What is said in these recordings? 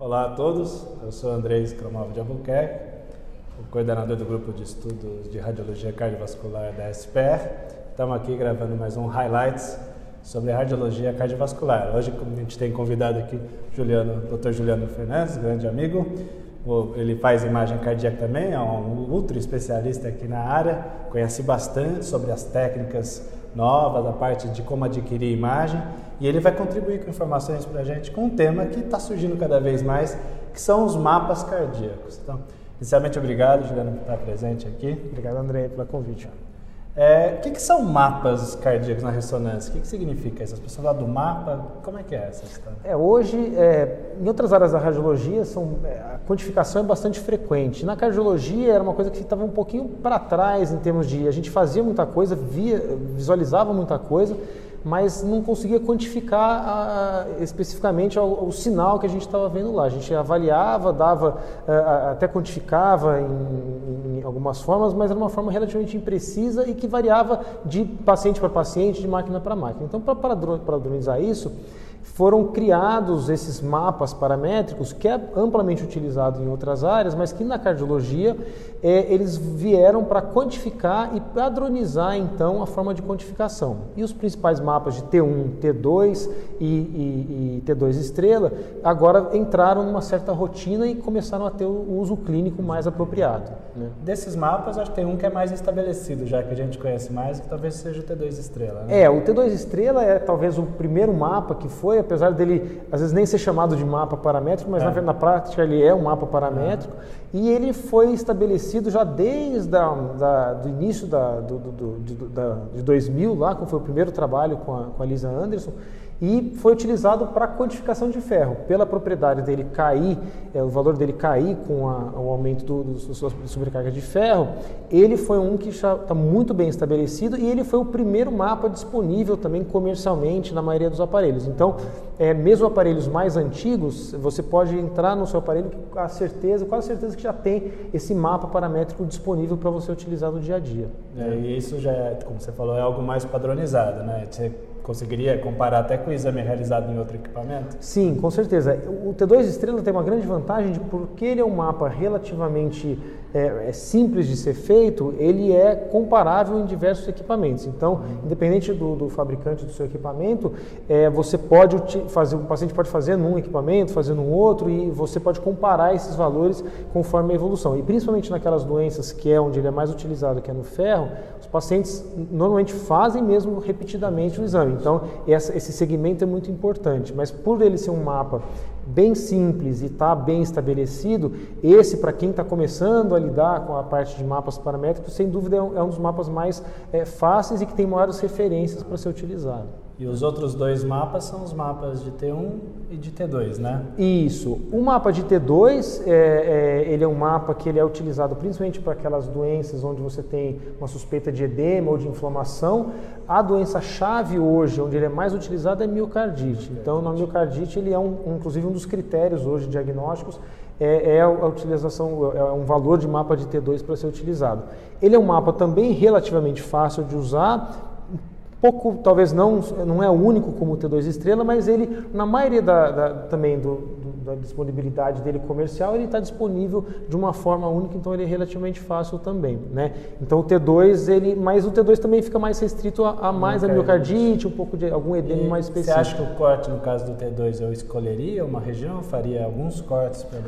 Olá a todos, eu sou Andrei Scromov de Albuquerque, o coordenador do grupo de estudos de radiologia cardiovascular da SPR. Estamos aqui gravando mais um highlights sobre radiologia cardiovascular. Hoje a gente tem convidado aqui Juliano, Dr. Juliano Fernandes, grande amigo. Ele faz imagem cardíaca também, é um ultra especialista aqui na área, conhece bastante sobre as técnicas novas, a parte de como adquirir imagem e ele vai contribuir com informações para a gente com um tema que está surgindo cada vez mais, que são os mapas cardíacos. Então, inicialmente, obrigado, Juliano, por estar presente aqui. Obrigado, André, pelo convite. É, o que, que, são mapas cardíacos na ressonância? O que, que significa isso? As pessoas lá do mapa, como é que é essa história? É, hoje, é, em outras áreas da radiologia, são, é, a quantificação é bastante frequente. Na cardiologia era uma coisa que estava um pouquinho para trás em termos de... A gente fazia muita coisa, via, visualizava muita coisa, mas não conseguia quantificar a, especificamente o, sinal que a gente estava vendo lá. A gente avaliava, dava, a, até quantificava em, em, algumas formas, mas era uma forma relativamente imprecisa e que variava de paciente para paciente, de máquina para máquina. Então, para padronizar isso, foram criados esses mapas paramétricos que é amplamente utilizado em outras áreas, mas que na cardiologia é, eles vieram para quantificar e padronizar então a forma de quantificação. E os principais mapas de T1, T2 e, e, e T2 estrela agora entraram numa certa rotina e começaram a ter o uso clínico mais apropriado. Né? Desses mapas, acho que tem um que é mais estabelecido, já que a gente conhece mais, que talvez seja o T2 estrela. Né? É, o T2 estrela é talvez o primeiro mapa que foi, apesar dele às vezes nem ser chamado de mapa paramétrico, mas é. na, na, prática ele é um mapa paramétrico. É. E ele foi estabelecido já desde a, da, do início da, do, do, do, da, de 2000, lá, quando foi o primeiro trabalho com a, com a Lisa Anderson e foi utilizado para quantificação de ferro. Pela propriedade dele cair, é, o valor dele cair com a, o aumento do, do, do, sobrecarga de ferro, ele foi um que está muito bem estabelecido e ele foi o primeiro mapa disponível também comercialmente na maioria dos aparelhos. Então, é, mesmo aparelhos mais antigos, você pode entrar no seu aparelho com a certeza, quase certeza que já tem esse mapa paramétrico disponível para você utilizar no dia a dia. É, e isso já, é, como você falou, é algo mais padronizado, né? Você conseguiria comparar até com o exame realizado em outro equipamento? Sim, com certeza. O T2 Estrela tem uma grande vantagem de porque ele é um mapa relativamente é, é, simples de ser feito, ele é comparável em diversos equipamentos. Então, uhum. independente do, do, fabricante do seu equipamento, é, você pode fazer, o paciente pode fazer num equipamento, fazer num outro, e você pode comparar esses valores conforme a evolução. E principalmente naquelas doenças que é onde ele é mais utilizado, que é no ferro, os pacientes normalmente fazem mesmo repetidamente o exame. Então, essa, esse segmento é muito importante. Mas por ele ser um mapa bem simples e está bem estabelecido, esse, para quem está começando a lidar com a parte de mapas paramétricos, sem dúvida é um, é um dos mapas mais é, fáceis e que tem maiores referências para ser utilizado. E os outros dois mapas são os mapas de T1 e de T2, né? Isso. O mapa de T2, é, é, ele é um mapa que ele é utilizado principalmente para aquelas doenças onde você tem uma suspeita de edema ou de inflamação. A doença-chave hoje, onde ele é mais utilizado, é miocardite. Então, na miocardite, ele é, um, inclusive, um dos critérios hoje diagnósticos é, é, a utilização, é um valor de mapa de T2 para ser utilizado. Ele é um mapa também relativamente fácil de usar, pouco, talvez não, não é o único como o T2 estrela, mas ele, na maioria da, da também do, da disponibilidade dele comercial, ele está disponível de uma forma única, então ele é relativamente fácil também, né? Então o T2, ele, mas o T2 também fica mais restrito a, a mais a miocardite, um pouco de algum edema e mais específico. Você acha que o corte, no caso do T2, eu escolheria uma região, faria alguns cortes para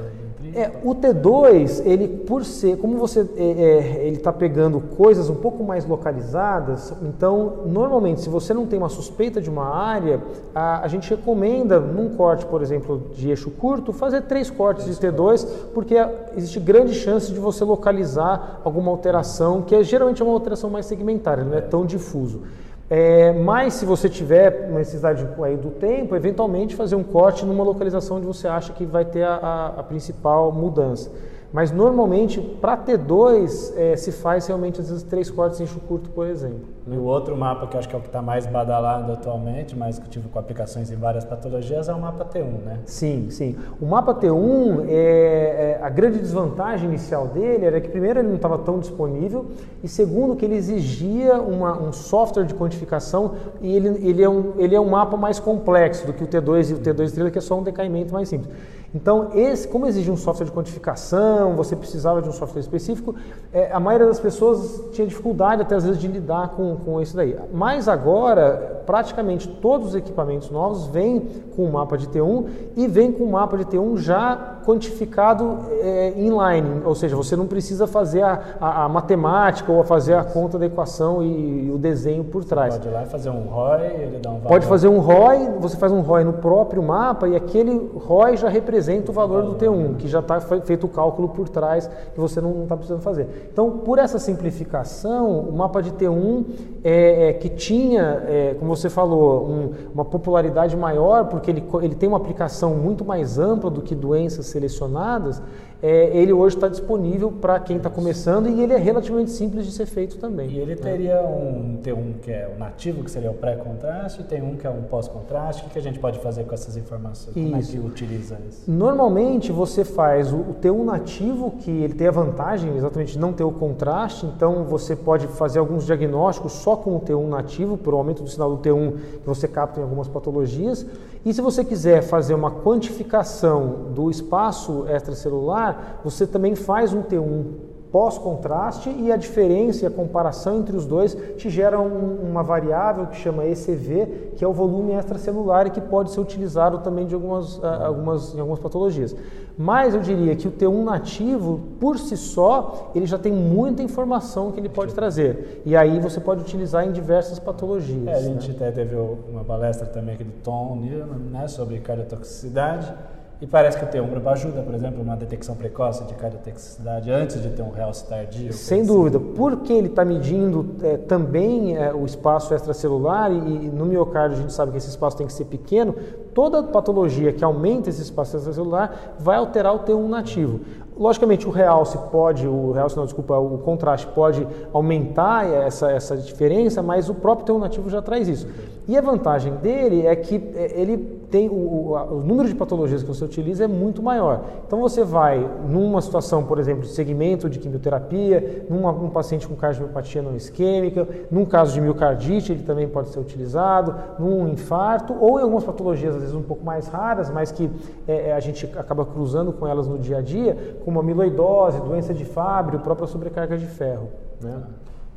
é, o T2, ele por ser, como você é, é, ele está pegando coisas um pouco mais localizadas, então normalmente se você não tem uma suspeita de uma área, a, a gente recomenda num corte, por exemplo, de eixo curto, fazer três cortes de T2, porque existe grande chance de você localizar alguma alteração, que é geralmente uma alteração mais segmentária, não é tão difuso. É, mas se você tiver necessidade aí do tempo, eventualmente fazer um corte numa localização onde você acha que vai ter a, a, a principal mudança. Mas normalmente, para T2, é, se faz realmente às vezes três cortes em eixo curto, por exemplo. E o outro mapa que eu acho que é o que está mais badalado atualmente, mais discutível com aplicações em várias patologias, é o mapa T1, né? Sim, sim. O mapa T1, é, é, a grande desvantagem inicial dele era que, primeiro, ele não estava tão disponível, e segundo, que ele exigia uma, um software de quantificação, e ele, ele, é um, ele é um mapa mais complexo do que o T2 e o T2 estrela, que é só um decaimento mais simples. Então, esse, como exige um software de quantificação, você precisava de um software específico, é, a maioria das pessoas tinha dificuldade até às vezes de lidar com, com isso daí. Mas agora, praticamente todos os equipamentos novos vêm com o mapa de T1 e vêm com o mapa de T1 já quantificado é, inline, ou seja, você não precisa fazer a, a, a matemática ou fazer a conta da equação e, e, o desenho por trás. Você pode ir lá fazer um ROI, ele dá um valor. Pode fazer um ROI, você faz um ROI no próprio mapa e aquele ROI já representa o valor do T1, que já está feito o cálculo por trás que você não está precisando fazer. Então, por essa simplificação, o mapa de T1 é, é que tinha, é, como você falou, um, uma popularidade maior, porque ele, ele tem uma aplicação muito mais ampla do que doenças selecionadas, é, ele hoje está disponível para quem está começando e ele é relativamente simples de ser feito também. E ele né? teria um, tem um que é o nativo, que seria o pré-contraste, e tem um que é um pós-contraste. O que, a gente pode fazer com essas informações? Como isso. é que utiliza isso? Normalmente você faz o, o T1 nativo, que ele tem a vantagem exatamente de não ter o contraste, então você pode fazer alguns diagnósticos só com o T1 nativo, por aumento do sinal do T1 que você capta em algumas patologias. E se você quiser fazer uma quantificação do espaço extracelular, você também faz um T1 pós-contraste e a diferença e a comparação entre os dois te gera um, uma variável que chama ECV, que é o volume extracelular e que pode ser utilizado também de algumas, algumas, em algumas patologias. Mas eu diria que o T1 nativo, por si só, ele já tem muita informação que ele pode trazer. E aí você pode utilizar em diversas patologias. É, a gente né? até teve uma palestra também aqui do Tom Newman, né, sobre cardiotoxicidade. E parece que o T1 ajuda, por exemplo, numa detecção precoce de cardiotoxicidade antes de ter um realce tardio. Sem dúvida, porque ele está medindo é, também é, o espaço extracelular e, e, no miocárdio a gente sabe que esse espaço tem que ser pequeno, toda patologia que aumenta esse espaço extracelular vai alterar o T1 nativo. Logicamente, o realce pode, o realce não, desculpa, o contraste pode aumentar essa, essa diferença, mas o próprio T1 nativo já traz isso. E a vantagem dele é que é, ele tem o, o, número de patologias que você utiliza é muito maior. Então você vai numa situação, por exemplo, de segmento de quimioterapia, num paciente com cardiomiopatia não isquêmica, num caso de miocardite ele também pode ser utilizado, num infarto ou em algumas patologias às vezes um pouco mais raras, mas que é, é a gente acaba cruzando com elas no dia a dia, como amiloidose, doença de Fabry, própria sobrecarga de ferro. Né?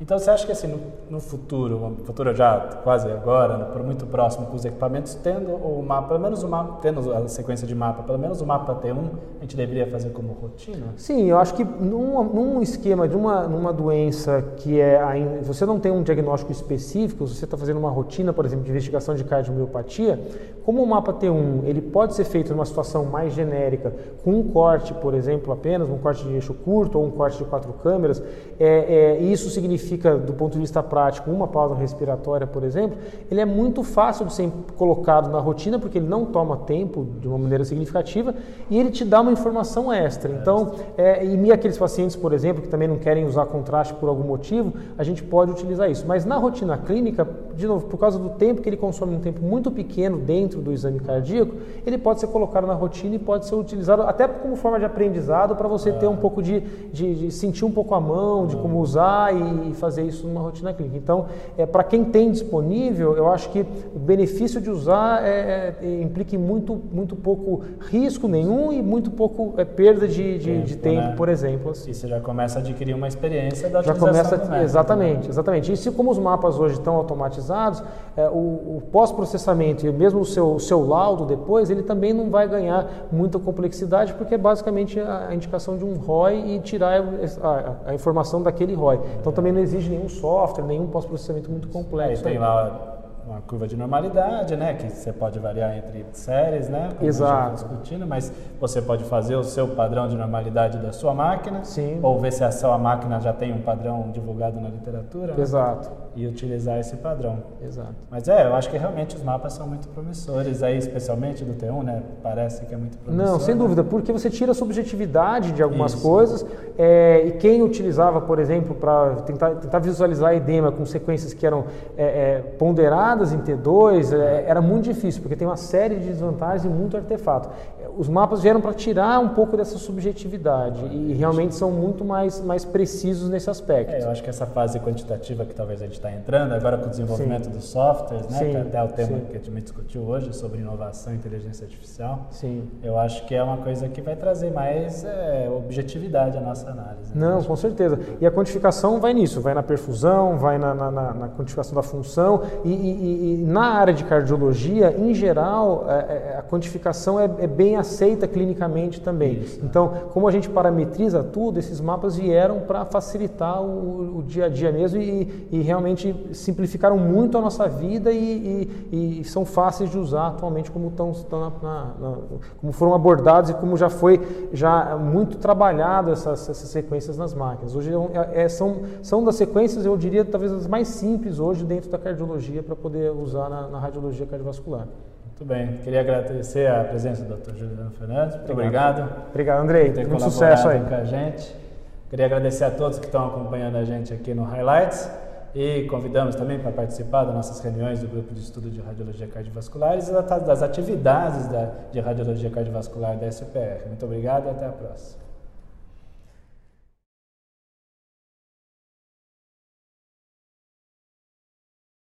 Então você acha que assim, no, no futuro, no futuro já quase agora, por muito próximo com os equipamentos, tendo o mapa, pelo menos o mapa, tendo a sequência de mapa, pelo menos o mapa T1, a gente deveria fazer como rotina? Sim, eu acho que num, num esquema de uma, numa doença que é você não tem um diagnóstico específico, você está fazendo uma rotina, por exemplo, de investigação de cardiomiopatia, como o mapa T1 ele pode ser feito numa situação mais genérica, com um corte, por exemplo, apenas, um corte de eixo curto ou um corte de quatro câmeras, é, é, isso significa, do ponto de vista prático, uma pausa respiratória, por exemplo, ele é muito fácil de ser colocado na rotina, porque ele não toma tempo de uma maneira significativa e ele te dá uma informação extra. Então, é, e aqueles pacientes, por exemplo, que também não querem usar contraste por algum motivo, a gente pode utilizar isso. Mas na rotina clínica, de novo, por causa do tempo que ele consome um tempo muito pequeno dentro do exame cardíaco, ele pode ser colocado na rotina e pode ser utilizado até como forma de aprendizado para você ter um pouco de, de, de sentir um pouco a mão, de como usar e fazer isso numa rotina clínica. Então, é, para quem tem disponível, eu acho que o benefício de usar é, é, implica muito, muito pouco risco nenhum e muito pouco é, perda de, de, tempo, de tempo né? por exemplo. Assim. E você já começa a adquirir uma experiência da já começa método, Exatamente, exatamente. E se como os mapas hoje estão automatizados, é, o, o pós-processamento e mesmo o seu, o seu laudo depois, ele também não vai ganhar muita complexidade, porque é basicamente a, a indicação de um ROI e tirar a, a, a informação daquele ROI. Então também não exige nenhum software, nenhum pós-processamento muito complexo. É, tem lá uma curva de normalidade, né, que você pode variar entre séries, né, como Exato. discutindo, mas você pode fazer o seu padrão de normalidade da sua máquina, Sim. ou ver se a sua máquina já tem um padrão divulgado na literatura. Né, Exato. Né, e utilizar esse padrão. Exato. Mas é, eu acho que realmente os mapas são muito promissores, aí especialmente do T1, né, parece que é muito promissor. Não, sem né? dúvida, porque você tira a subjetividade de algumas Isso. coisas, é, e quem utilizava, por exemplo, para tentar, tentar visualizar edema com sequências que eram é, é, ponderadas, em T2 é, era muito difícil, porque tem uma série de desvantagens e muito artefato. Os mapas vieram para tirar um pouco dessa subjetividade e realmente são muito mais, mais precisos nesse aspecto. É, eu acho que essa fase quantitativa que talvez a gente está entrando, agora com o desenvolvimento Sim. dos softwares, né, que é até o tema Sim. que a gente discutiu hoje sobre inovação e inteligência artificial, Sim. eu acho que é uma coisa que vai trazer mais é, objetividade à nossa análise. Né? Não, com certeza. E a quantificação vai nisso, vai na perfusão, vai na, na, na, na quantificação da função e, e, e, na área de cardiologia, em geral, é, é a quantificação é, é bem aceita clinicamente também. Isso, então, como a gente parametriza tudo, esses mapas vieram para facilitar o, o, dia a dia mesmo e, e, realmente simplificaram muito a nossa vida e, e, e são fáceis de usar atualmente como, estão, estão na, na, como foram abordados e como já foi já muito trabalhado essas, essas sequências nas máquinas. Hoje é, é, são, são das sequências, eu diria, talvez as mais simples hoje dentro da cardiologia para poder usar na, na radiologia cardiovascular. Muito bem. Queria agradecer a presença do Dr. Juliano Fernandes. Muito obrigado. Obrigado, obrigado Andrei. Por ter Muito sucesso aí. com a gente. Queria agradecer a todos que estão acompanhando a gente aqui no Highlights e convidamos também para participar das nossas reuniões do grupo de estudo de radiologia cardiovascular e das atividades da, de radiologia cardiovascular da SPR. Muito obrigado e até a próxima.